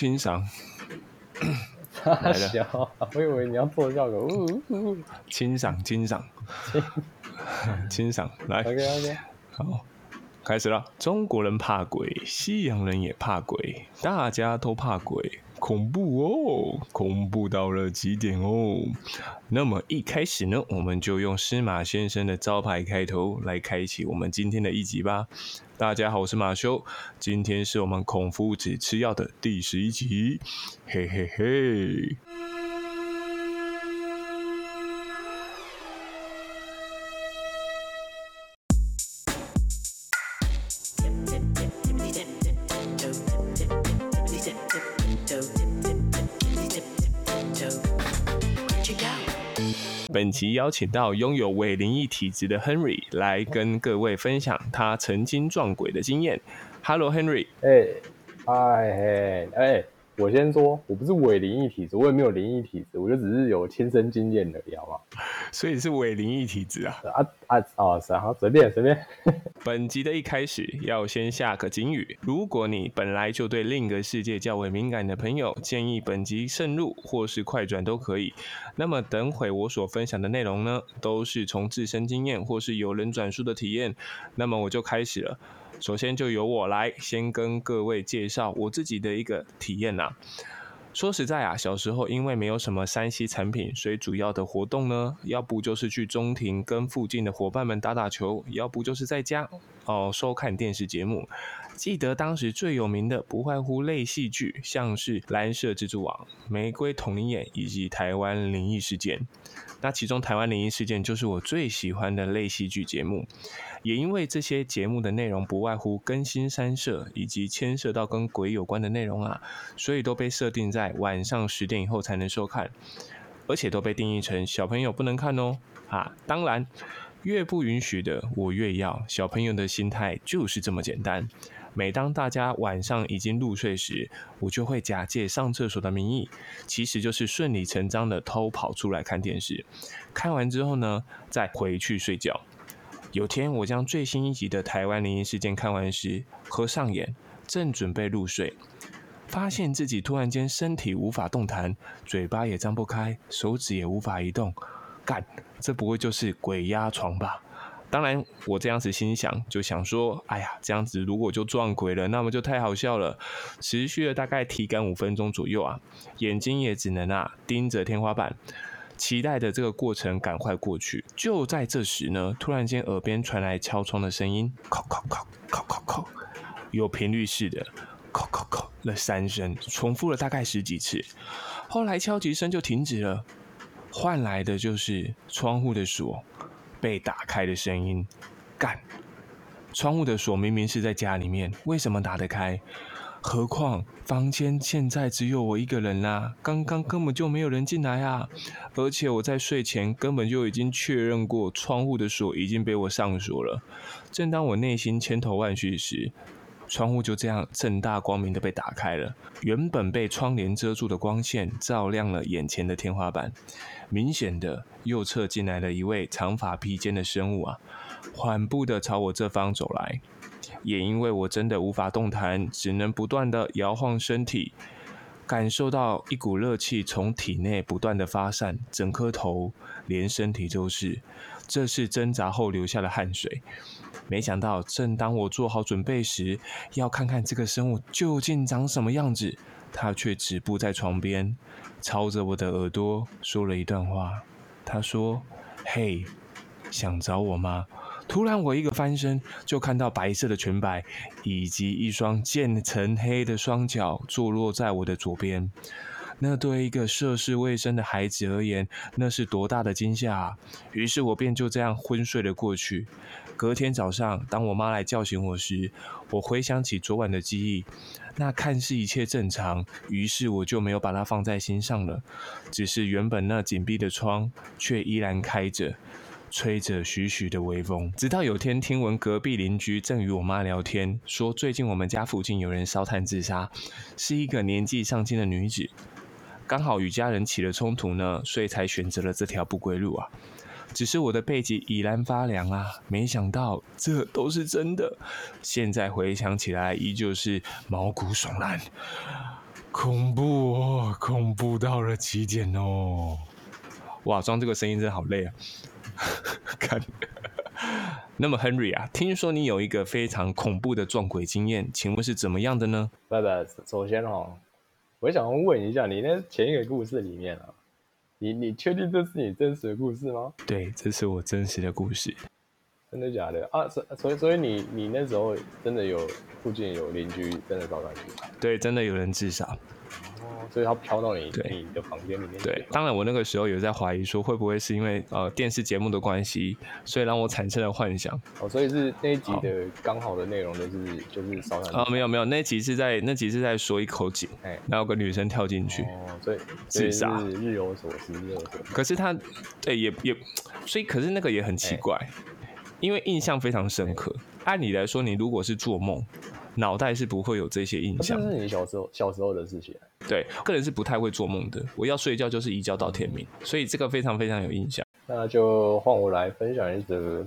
清赏。来了，我以为你要做效果。呜呜，清赏清赏，清 赏。来，OK OK，好，开始了。中国人怕鬼，西洋人也怕鬼，大家都怕鬼。恐怖哦，恐怖到了极点哦。那么一开始呢，我们就用司马先生的招牌开头来开启我们今天的一集吧。大家好，我是马修，今天是我们孔夫子吃药的第十一集，嘿嘿嘿。即邀请到拥有伪灵异体质的 Henry 来跟各位分享他曾经撞鬼的经验。Hello，Henry。哎，哎，哎。我先说，我不是伪灵异体质，我也没有灵异体质，我就只是有亲身经验的，好吗？所以是伪灵异体质啊！啊啊啊！好，随便随便。本集的一开始要先下个警语：如果你本来就对另一个世界较为敏感的朋友，建议本集慎入或是快转都可以。那么等会我所分享的内容呢，都是从自身经验或是有人转述的体验。那么我就开始了。首先就由我来先跟各位介绍我自己的一个体验呐。说实在啊，小时候因为没有什么山西产品，所以主要的活动呢，要不就是去中庭跟附近的伙伴们打打球，要不就是在家哦收看电视节目。记得当时最有名的不外乎类戏剧，像是《蓝色蜘蛛网》《玫瑰童林眼》以及《台湾灵异事件》。那其中《台湾灵异事件》就是我最喜欢的类戏剧节目。也因为这些节目的内容不外乎更新三社以及牵涉到跟鬼有关的内容啊，所以都被设定在晚上十点以后才能收看，而且都被定义成小朋友不能看哦。啊，当然越不允许的我越要。小朋友的心态就是这么简单。每当大家晚上已经入睡时，我就会假借上厕所的名义，其实就是顺理成章的偷跑出来看电视。看完之后呢，再回去睡觉。有天，我将最新一集的《台湾灵异事件》看完时，合上眼，正准备入睡，发现自己突然间身体无法动弹，嘴巴也张不开，手指也无法移动。干，这不会就是鬼压床吧？当然，我这样子心想，就想说，哎呀，这样子如果就撞鬼了，那么就太好笑了。持续了大概体感五分钟左右啊，眼睛也只能啊盯着天花板。期待的这个过程赶快过去，就在这时呢，突然间耳边传来敲窗的声音，敲敲敲敲敲敲，有频率式的敲敲敲了三声，重复了大概十几次，后来敲击声就停止了，换来的就是窗户的锁被打开的声音。干，窗户的锁明明是在家里面，为什么打得开？何况房间现在只有我一个人啦，刚刚根本就没有人进来啊！而且我在睡前根本就已经确认过窗户的锁已经被我上锁了。正当我内心千头万绪时，窗户就这样正大光明的被打开了，原本被窗帘遮住的光线照亮了眼前的天花板。明显的，右侧进来了一位长发披肩的生物啊，缓步的朝我这方走来。也因为我真的无法动弹，只能不断的摇晃身体，感受到一股热气从体内不断的发散，整颗头连身体都是。这是挣扎后流下的汗水。没想到，正当我做好准备时，要看看这个生物究竟长什么样子，它却止步在床边，朝着我的耳朵说了一段话。他说：“嘿，想找我吗？”突然，我一个翻身，就看到白色的裙摆以及一双渐层黑的双脚坐落在我的左边。那对一个涉世未深的孩子而言，那是多大的惊吓啊！于是我便就这样昏睡了过去。隔天早上，当我妈来叫醒我时，我回想起昨晚的记忆，那看似一切正常，于是我就没有把它放在心上了。只是原本那紧闭的窗却依然开着。吹着徐徐的微风，直到有天听闻隔壁邻居正与我妈聊天，说最近我们家附近有人烧炭自杀，是一个年纪尚轻的女子，刚好与家人起了冲突呢，所以才选择了这条不归路啊。只是我的背脊已然发凉啊，没想到这都是真的，现在回想起来依旧是毛骨悚然。恐怖哦，恐怖到了极点哦！哇，装这个声音真的好累啊！看，那么 Henry 啊，听说你有一个非常恐怖的撞鬼经验，请问是怎么样的呢？拜拜，首先哦，我想问一下，你那前一个故事里面啊，你你确定这是你真实的故事吗？对，这是我真实的故事。真的假的啊？所所以所以你你那时候真的有附近有邻居真的烧上去？对，真的有人自杀。哦，所以它飘到你你的房间里面。对，当然我那个时候有在怀疑说会不会是因为呃电视节目的关系，所以让我产生了幻想。哦，所以是那一集的刚好的内容就是就是烧上去。啊，没有没有，那集是在那集是在说一口井，哎，然后有个女生跳进去。哦，所以自杀，日有所思，日有所思。可是他，对，也也，所以可是那个也很奇怪。因为印象非常深刻。按理来说，你如果是做梦，脑袋是不会有这些印象。这是你小时候小时候的事情。对，个人是不太会做梦的。我要睡觉就是一觉到天明，所以这个非常非常有印象。那就换我来分享一则，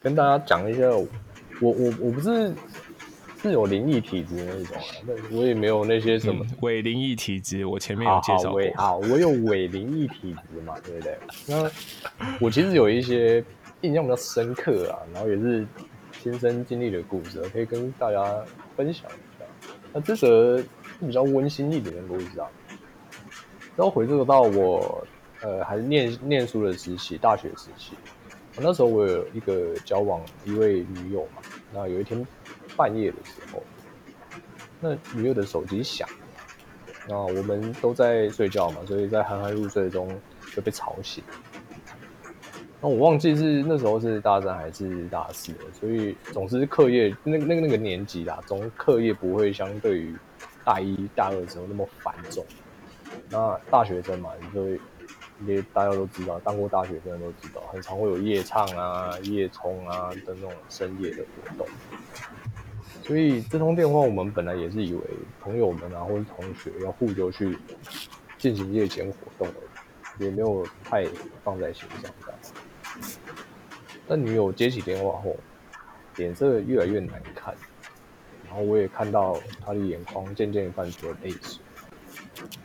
跟大家讲一下。我我我不是是有灵异体质那种啊，那我也没有那些什么伪灵异体质。我前面有介绍过。啊，我有伪灵异体质嘛，对不对？那我其实有一些。印象比较深刻啊，然后也是亲身经历的故事，可以跟大家分享一下。那这则比较温馨一点的故事啊，然后回溯到我呃还念念书的时期，大学时期，那时候我有一个交往一位女友嘛，那有一天半夜的时候，那女友的手机响，那我们都在睡觉嘛，所以在酣酣入睡中就被吵醒。那我忘记是那时候是大三还是大四了，所以总之课业那个那个那个年级啦，总课业不会相对于大一大二的时候那么繁重。那大学生嘛，所以也大家都知道，当过大学生都知道，很常会有夜唱啊、夜冲啊的那种深夜的活动。所以这通电话我们本来也是以为朋友们啊或者同学要互救去进行夜间活动而已，也没有太放在心上。但女友接起电话后，脸色越来越难看，然后我也看到她的眼眶渐渐泛出了泪水。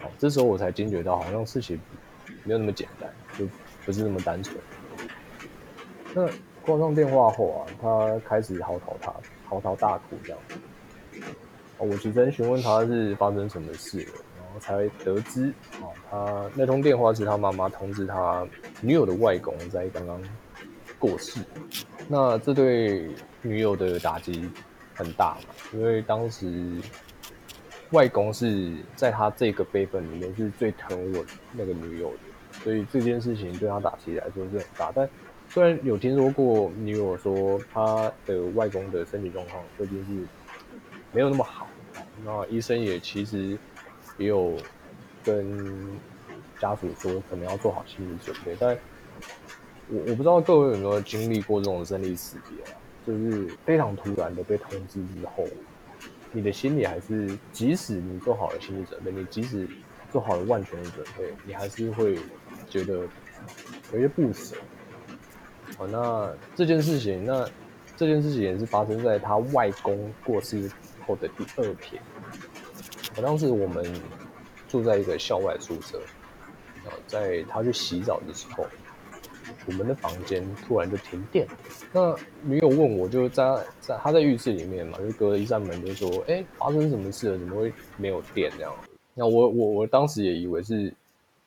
好，这时候我才惊觉到，好像事情没有那么简单，就不是那么单纯。那挂上电话后啊，她开始嚎啕大嚎啕大哭这样。我起身询问她是发生什么事了，然后才得知，啊，他那通电话是他妈妈通知他女友的外公在刚刚。过世，那这对女友的打击很大嘛？因为当时外公是在他这个辈分里面是最疼我那个女友的，所以这件事情对他打击来说是很大。但虽然有听说过女友说他的外公的身体状况最近是没有那么好，那医生也其实也有跟家属说可能要做好心理准备，但。我我不知道各位有没有经历过这种生离死别，就是非常突然的被通知之后，你的心里还是，即使你做好了心理准备，你即使做好了万全的准备，你还是会觉得有些不舍。好，那这件事情，那这件事情也是发生在他外公过世后的第二天。我当时我们住在一个校外宿舍，然后在他去洗澡的时候。我们的房间突然就停电，那女友问我，就在在她在浴室里面嘛，就隔了一扇门，就说：“哎，发生什么事了？怎么会没有电这样？”那我我我当时也以为是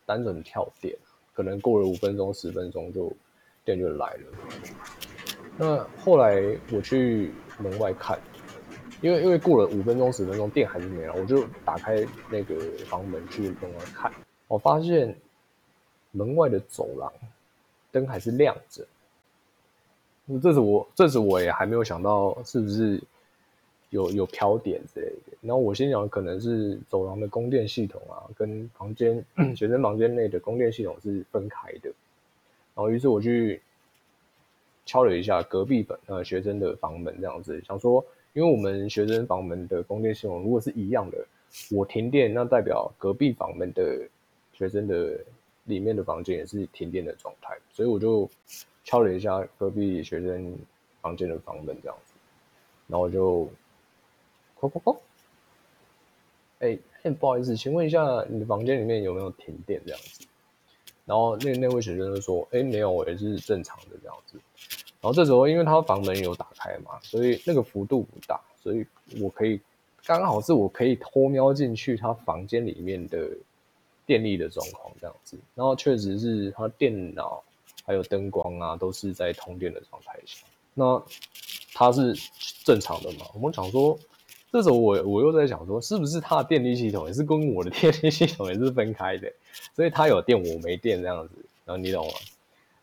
单纯跳电，可能过了五分钟十分钟就电就来了。那后来我去门外看，因为因为过了五分钟十分钟电还是没了，我就打开那个房门去门外看，我发现门外的走廊。灯还是亮着，这是我，这是我也还没有想到是不是有有飘点之类的。然后我心想，可能是走廊的供电系统啊，跟房间学生房间内的供电系统是分开的。然后于是我去敲了一下隔壁本呃学生的房门，这样子想说，因为我们学生房门的供电系统如果是一样的，我停电，那代表隔壁房门的学生的。里面的房间也是停电的状态，所以我就敲了一下隔壁学生房间的房门，这样子，然后就，哐哐哐，哎、哎不好意思，请问一下你的房间里面有没有停电这样子？然后那那位学生就说，哎、没有，也是正常的这样子。然后这时候因为他房门有打开嘛，所以那个幅度不大，所以我可以刚好是我可以偷瞄进去他房间里面的电力的状况这样子。然后确实是他电脑还有灯光啊都是在通电的状态下，那他是正常的嘛？我们想说，这时候我我又在想说，是不是他的电力系统也是跟我的电力系统也是分开的，所以他有电我没电这样子，然后你懂吗？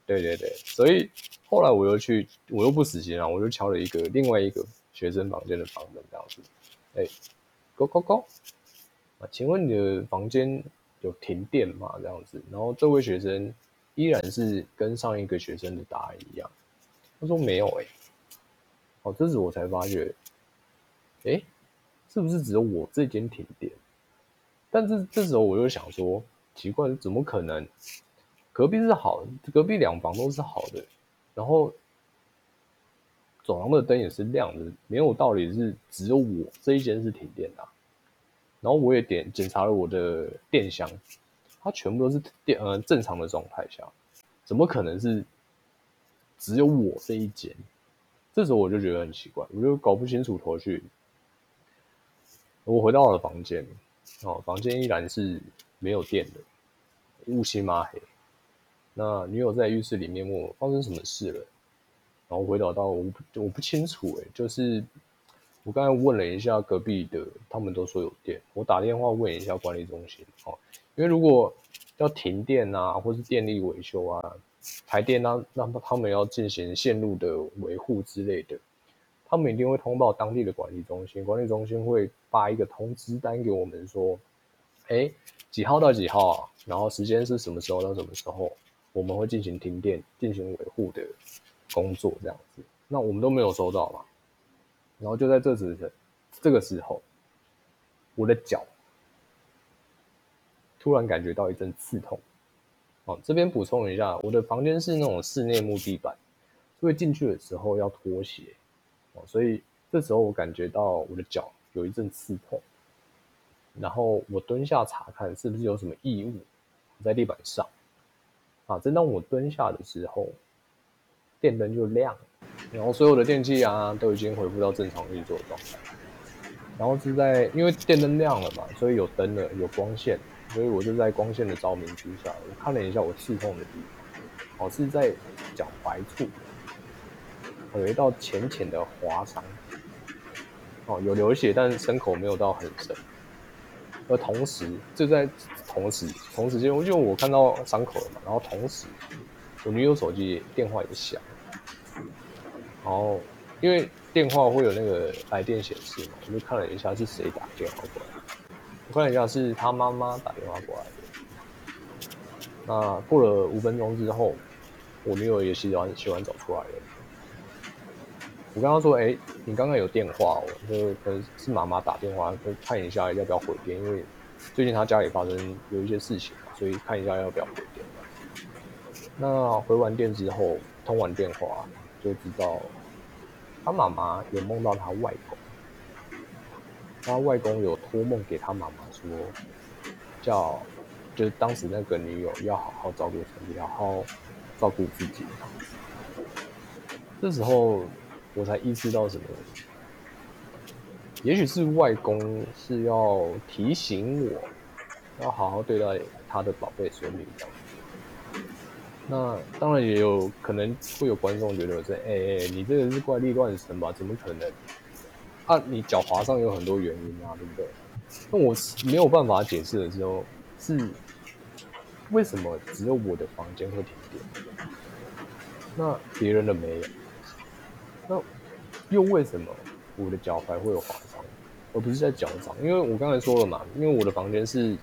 对对对，所以后来我又去，我又不死心啊，我就敲了一个另外一个学生房间的房门这样子，哎，，Go Go Go，啊，请问你的房间有停电嘛？这样子，然后这位学生依然是跟上一个学生的答案一样，他说没有哎、哦，这时我才发觉，哎，是不是只有我这间停电？但是这时候我又想说，奇怪，怎么可能？隔壁是好，隔壁两房都是好的，然后走廊的灯也是亮的，没有道理是只有我这一间是停电的、然后我也点检查了我的电箱，它全部都是电呃正常的状态下，怎么可能是只有我这一间？这时候我就觉得很奇怪，我就搞不清楚头绪。我回到我的房间，哦，房间依然是没有电的，乌漆嘛黑。那女友在浴室里面问我发生什么事了，然后回答到我我不清楚诶、就是我刚才问了一下隔壁的，他们都说有电，我打电话问一下管理中心哦，因为如果要停电啊，或是电力维修啊，台电那那他们要进行线路的维护之类的，他们一定会通报当地的管理中心，管理中心会发一个通知单给我们说，哎，几号到几号啊，然后时间是什么时候到什么时候，我们会进行停电、进行维护的工作这样子。那我们都没有收到嘛，然后就在这时这个时候，我的脚突然感觉到一阵刺痛。哦，这边补充一下，我的房间是那种室内木地板，所以进去的时候要脱鞋。哦，所以这时候我感觉到我的脚有一阵刺痛，然后我蹲下查看是不是有什么异物在地板上。啊，正当我蹲下的时候，电灯就亮，然后所有的电器啊都已经恢复到正常运作状态。然后是在因为电灯亮了嘛，所以有灯了，有光线，所以我就在光线的照明之下，我看了一下我刺痛的地方，哦，是在脚踝处，有一道浅浅的划伤，哦，有流血，但是伤口没有到很深。而同时，就在同时同时间，因为我看到伤口了嘛，然后同时我女友手机电话也响，然后因为电话会有那个来电显示嘛，我就看了一下是谁打电话过来，我看了一下是他妈妈打电话过来的。那过了五分钟之后，我女友也洗完洗完澡出来了。我跟她说：“哎、你刚刚有电话哦，就可是妈妈打电话，就看一下要不要回电，因为最近她家里发生有一些事情，所以看一下要不要回电。那回完电之后，通完电话就知道，他妈妈有梦到他外公，他外公有托梦给他妈妈说，叫就是当时那个女友要好好照顾身体，好好照顾自己。这时候我才意识到什么，也许是外公是要提醒我，要好好对待他的宝贝孙女。那当然也有可能会有观众觉得说，哎、哎、你这个是怪力乱神吧？怎么可能？啊，你脚滑上有很多原因啊，对不对？那我没有办法解释的时候，是为什么只有我的房间会停电？那别人的没有？那又为什么我的脚踝会有划伤，而不是在脚上？因为我刚才说了嘛，因为我的房间是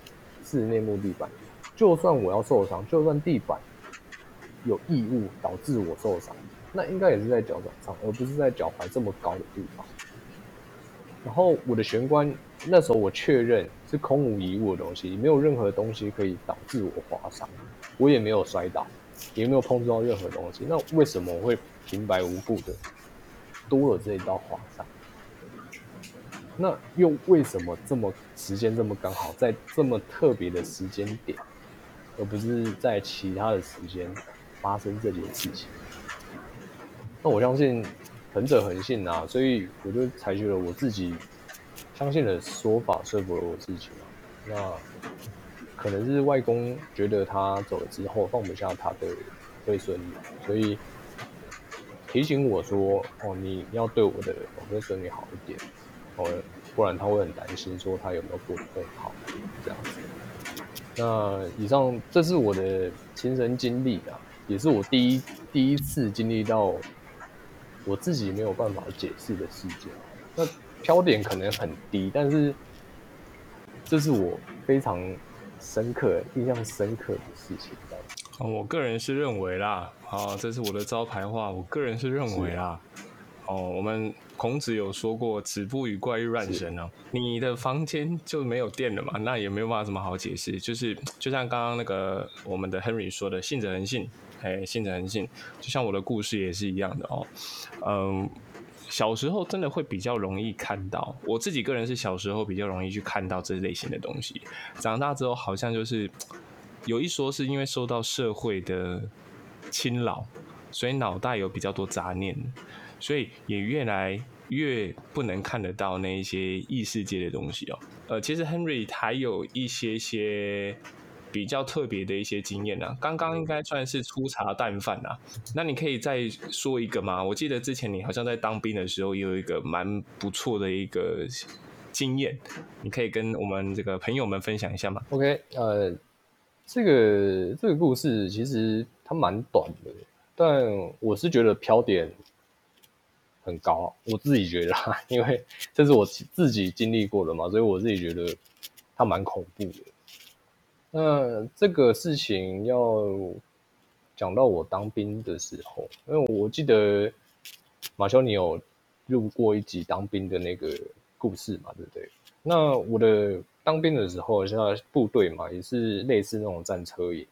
室内木地板，就算我要受伤，就算地板有异物导致我受伤，那应该也是在脚掌上，而不是在脚踝这么高的地方。然后我的玄关那时候我确认是空无一物的东西，没有任何东西可以导致我划伤，我也没有摔倒，也没有碰触到任何东西。那为什么会平白无故的多了这一道划伤？那又为什么这么时间这么刚好，在这么特别的时间点，而不是在其他的时间发生这件事情？那我相信恒者恒信啊，所以我就采取了我自己相信的说法，说服了我自己嘛。那可能是外公觉得他走了之后放不下他的外孙女，所以提醒我说：“哦，你要对我的外孙女好一点。”哦，不然他会很担心，说他有没有过得更好这样子。那以上这是我的亲身经历啊，也是我第一第一次经历到我自己没有办法解释的事件。那飘点可能很低，但是这是我非常深刻、印象深刻的事情。哦，我个人是认为啦，好，这是我的招牌话，我个人是认为啦。哦，我们孔子有说过“子不语怪力乱神”啊，你的房间就没有电了嘛？那也没有办法什么好解释，就是就像刚刚那个我们的 Henry 说的“信者恒信”，哎，信者恒信，就像我的故事也是一样的哦。嗯，小时候真的会比较容易看到，我自己个人是小时候比较容易去看到这类型的东西，长大之后好像就是有一说是因为受到社会的侵扰，所以脑袋有比较多杂念。所以也越来越不能看得到那一些异世界的东西哦。呃，其实 Henry 还有一些些比较特别的一些经验呢。刚刚应该算是粗茶淡饭啊。那你可以再说一个吗？我记得之前你好像在当兵的时候也有一个蛮不错的一个经验，你可以跟我们这个朋友们分享一下吗？OK，呃，这个这个故事其实它蛮短的，但我是觉得飘点。很高，我自己觉得，因为这是我自己经历过的嘛，所以我自己觉得它蛮恐怖的。那这个事情要讲到我当兵的时候，因为我记得马修你有录过一集当兵的那个故事嘛，对不对？那我的当兵的时候，像部队嘛，也是类似那种战车营。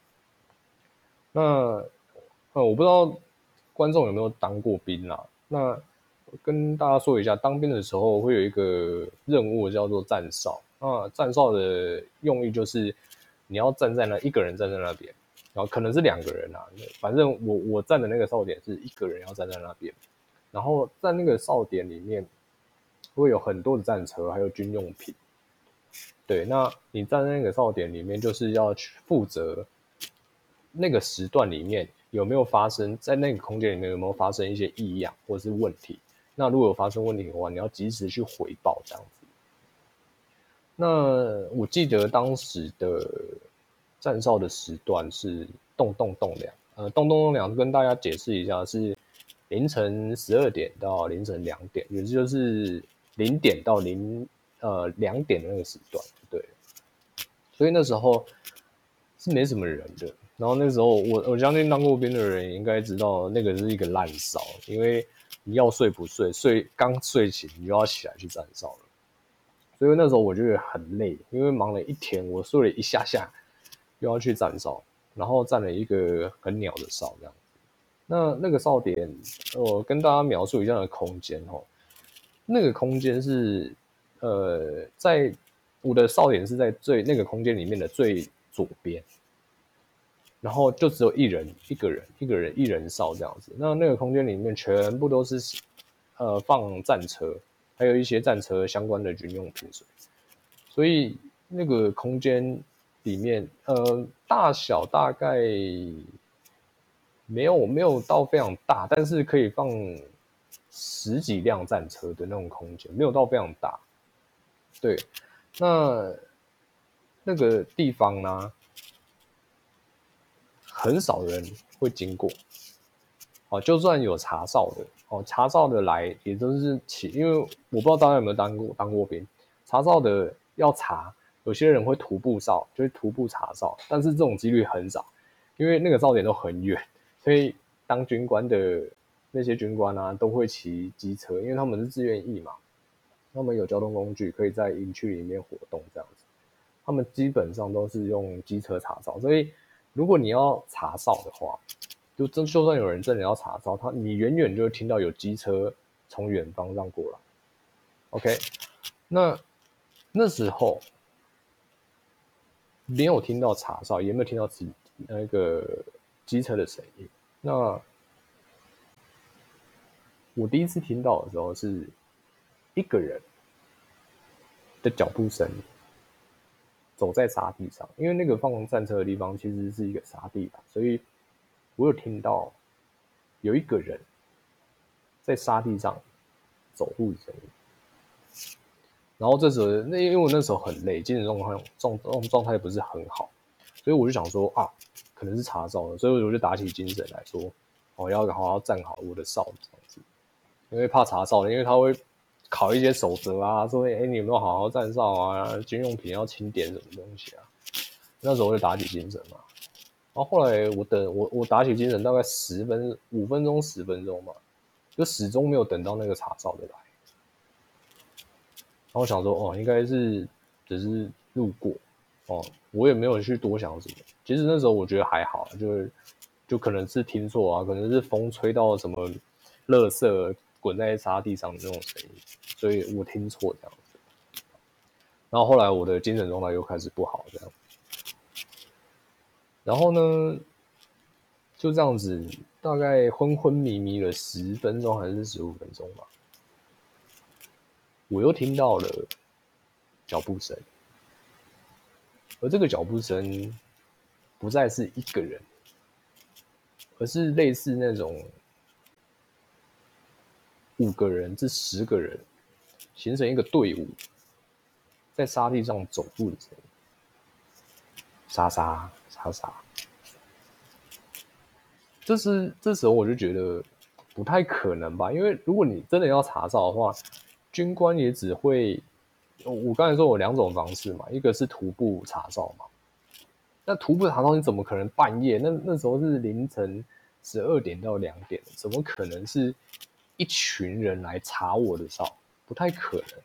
那呃，我不知道观众有没有当过兵啦，那。跟大家说一下，当兵的时候会有一个任务叫做站哨。那站哨的用意就是你要站在那一个人站在那边，然后可能是两个人啊，反正我我站的那个哨点是一个人要站在那边。然后在那个哨点里面会有很多的战车，还有军用品。对，那你站在那个哨点里面，就是要去负责那个时段里面有没有发生在那个空间里面有没有发生一些异样或者是问题。那如果有发生问题的话，你要及时去回报这样子。那我记得当时的站哨的时段是动动动两，呃，动动动两，跟大家解释一下，是凌晨十二点到凌晨两点，也就是零点到零呃两点的那个时段，对。所以那时候是没什么人的。然后那时候我我相信当过兵的人应该知道，那个是一个烂哨，因为。你要睡不睡？睡刚睡醒，你就要起来去站哨了。所以那时候我觉得很累，因为忙了一天，我睡了一下下，又要去站哨，然后站了一个很鸟的哨这样子。那那个哨点，我跟大家描述一下的空间哦。那个空间是，呃，在我的哨点是在最那个空间里面的最左边。然后就只有一人，一个人，一个人，一人哨这样子。那那个空间里面全部都是，呃，放战车，还有一些战车相关的军用品。所以那个空间里面，呃，大小大概没有没有到非常大，但是可以放十几辆战车的那种空间，没有到非常大。对，那那个地方呢？很少人会经过，哦，就算有查哨的，哦，查哨的来也都是起，因为我不知道大家有没有当过当过兵，查哨的要查，有些人会徒步哨，就是徒步查哨，但是这种几率很少，因为那个哨点都很远，所以当军官的那些军官啊，都会骑机车，因为他们是自愿役嘛，他们有交通工具可以在营区里面活动这样子，他们基本上都是用机车查哨，所以。如果你要查哨的话，就就算有人真的要查哨，他你远远就会听到有机车从远方让过来。OK，那那时候没有听到查哨，也没有听到机那个机车的声音。那我第一次听到的时候是一个人的脚步声，走在沙地上，因为那个放战车的地方其实是一个沙地吧，所以我有听到有一个人在沙地上走路的声音。然后这时候，那因为我那时候很累，精神状况状状状态不是很好，所以我就想说啊，可能是查哨了，所以我就打起精神来说，我要好好站好我的哨子，因为怕查哨因为他会考一些守则啊，说哎你有没有好好站哨啊，军用品要清点什么东西啊，那时候我就打起精神嘛。然后后来我等我我打起精神大概十分五分钟十分钟嘛，就始终没有等到那个查哨的来。然后我想说，哦，应该是只是路过，哦，我也没有去多想什么。其实那时候我觉得还好，就是就可能是听错啊，可能是风吹到什么垃圾滚在沙地上的那种声音，所以我听错这样子。然后后来我的精神状态又开始不好，这样。然后呢，就这样子，大概昏昏迷迷了十分钟还是十五分钟吧。我又听到了脚步声，而这个脚步声不再是一个人，而是类似那种五个人至十个人形成一个队伍，在沙地上走路的声音，沙沙沙沙。这是这时候我就觉得不太可能吧，因为如果你真的要查照的话。军官也只会，我刚才说我两种方式嘛，一个是徒步查哨嘛。那徒步查哨你怎么可能半夜？那那时候是凌晨十二点到两点，怎么可能是一群人来查我的哨？不太可能。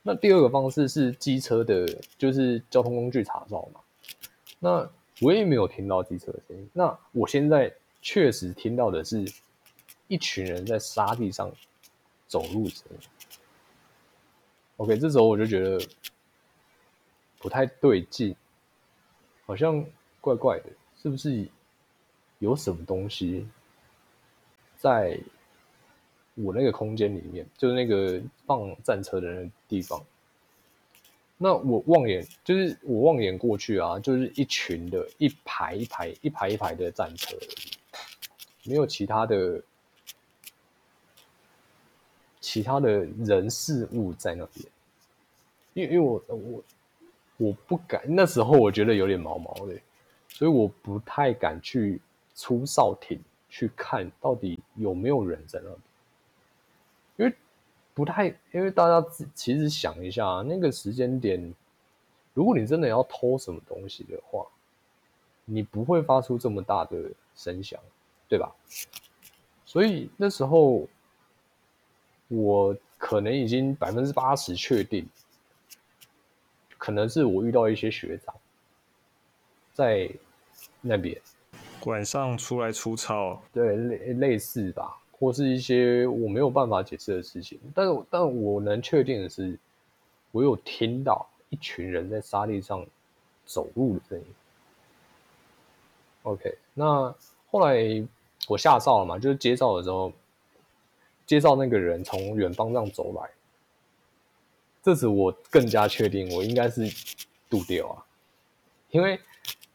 那第二个方式是机车的，就是交通工具查哨嘛。那我也没有听到机车的声音。那我现在确实听到的是一群人在沙地上。走路声，OK，这时候我就觉得不太对劲，好像怪怪的，是不是有什么东西在我那个空间里面，就是那个放战车的那个地方？那我望眼，就是我望眼过去啊，就是一群的，一排一排，一排一排的战车，没有其他的。其他的人事物在那边，因为因为我我我不敢，那时候我觉得有点毛毛的，所以我不太敢去出哨亭去看到底有没有人在那边，因为不太，因为大家其实想一下，那个时间点，如果你真的要偷什么东西的话，你不会发出这么大的声响，对吧？所以那时候。我可能已经百分之八十确定，可能是我遇到一些学长在那边晚上出来出操，对类类似吧，或是一些我没有办法解释的事情。但是，但我能确定的是，我有听到一群人在沙地上走路的声音。OK，那后来我下哨了嘛，就是接哨的时候。介绍那个人从远方这样走来，这时我更加确定我应该是渡掉啊，因为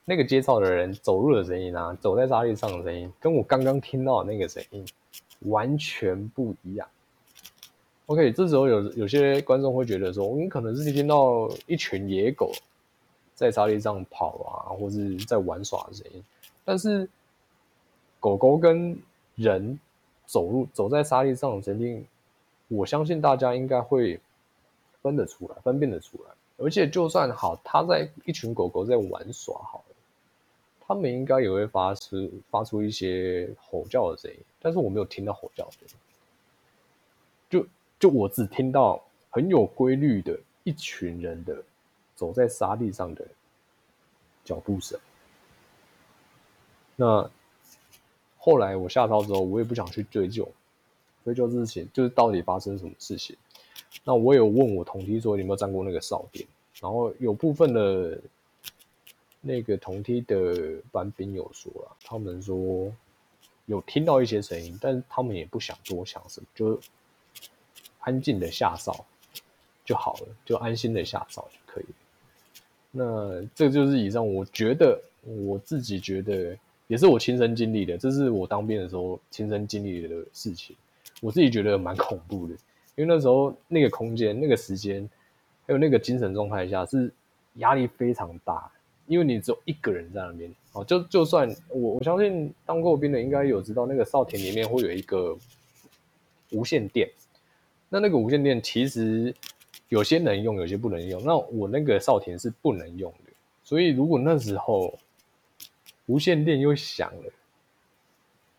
那个介绍的人走路的声音啊，走在沙地上的声音，跟我刚刚听到的那个声音完全不一样。OK，这时候有有些观众会觉得说，你可能是听到一群野狗在沙地上跑啊，或是在玩耍的声音，但是狗狗跟人。走路走在沙地上的声音，我相信大家应该会分得出来，分辨得出来。而且就算好，它在一群狗狗在玩耍，好了，他们应该也会发出发出一些吼叫的声音。但是我没有听到吼叫声，就就我只听到很有规律的一群人的走在沙地上的脚步声。那。后来我下操之后，我也不想去追究，追究之前就是到底发生什么事情。那我有问我同梯说有没有站过那个哨点，然后有部分的那个同梯的班兵有说了，他们说有听到一些声音，但是他们也不想多想什么，就安静的下哨就好了，就安心的下哨就可以了。那这就是以上我觉得我自己觉得也是我亲身经历的，这是我当兵的时候亲身经历的事情，我自己觉得蛮恐怖的，因为那时候那个空间、那个时间，还有那个精神状态下是压力非常大，因为你只有一个人在那边哦，就就算我我相信当过兵的应该有知道，那个哨田里面会有一个无线电，那那个无线电其实。有些能用，有些不能用。那我那个少田是不能用的，所以如果那时候无线电又响了，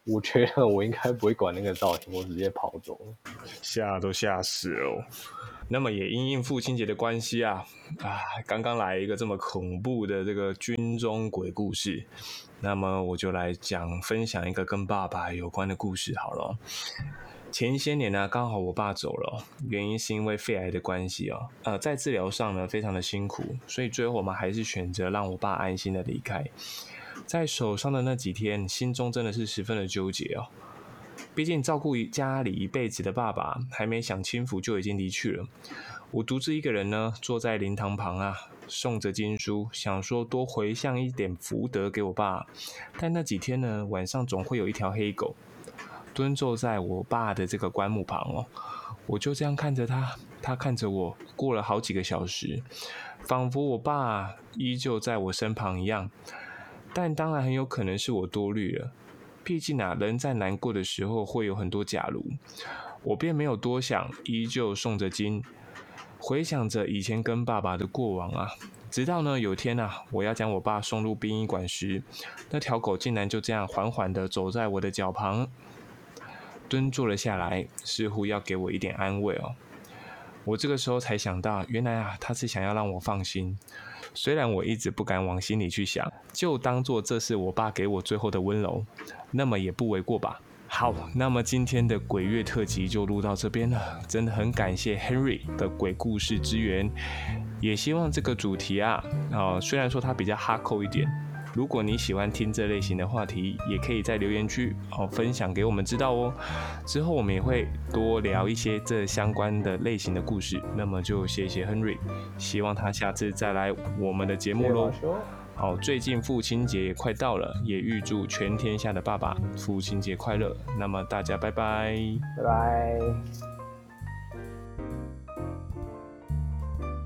我觉得我应该不会管那个少田，我直接跑走，吓都吓死了。那么也因应父亲节的关系啊，啊，刚刚来一个这么恐怖的这个军中鬼故事，那么我就来讲分享一个跟爸爸有关的故事好了。前些年呢，刚好我爸走了，原因是因为肺癌的关系哦，呃，在治疗上呢非常的辛苦，所以最后我们还是选择让我爸安心的离开。在手上的那几天，心中真的是十分的纠结哦。毕竟照顾家里一辈子的爸爸，还没享清福就已经离去了。我独自一个人呢，坐在灵堂旁啊，诵着经书，想说多回向一点福德给我爸。但那几天呢，晚上总会有一条黑狗。蹲坐在我爸的这个棺木旁哦，我就这样看着他，他看着我，过了好几个小时，仿佛我爸依旧在我身旁一样。但当然很有可能是我多虑了，毕竟啊，人在难过的时候会有很多假如。我便没有多想，依旧诵着经，回想着以前跟爸爸的过往啊。直到呢有天啊，我要将我爸送入殡仪馆时，那条狗竟然就这样缓缓的走在我的脚旁。蹲坐了下来，似乎要给我一点安慰哦。我这个时候才想到，原来啊，他是想要让我放心。虽然我一直不敢往心里去想，就当做这是我爸给我最后的温柔，那么也不为过吧。好，那么今天的鬼月特辑就录到这边了。真的很感谢 Henry 的鬼故事之源，也希望这个主题啊，啊，虽然说它比较哈扣一点。如果你喜欢听这类型的话题，也可以在留言区哦分享给我们知道哦。之后我们也会多聊一些这相关的类型的故事。那么就谢谢 Henry，希望他下次再来我们的节目喽。好，最近父亲节也快到了，也预祝全天下的爸爸父亲节快乐。那么大家拜拜，拜拜。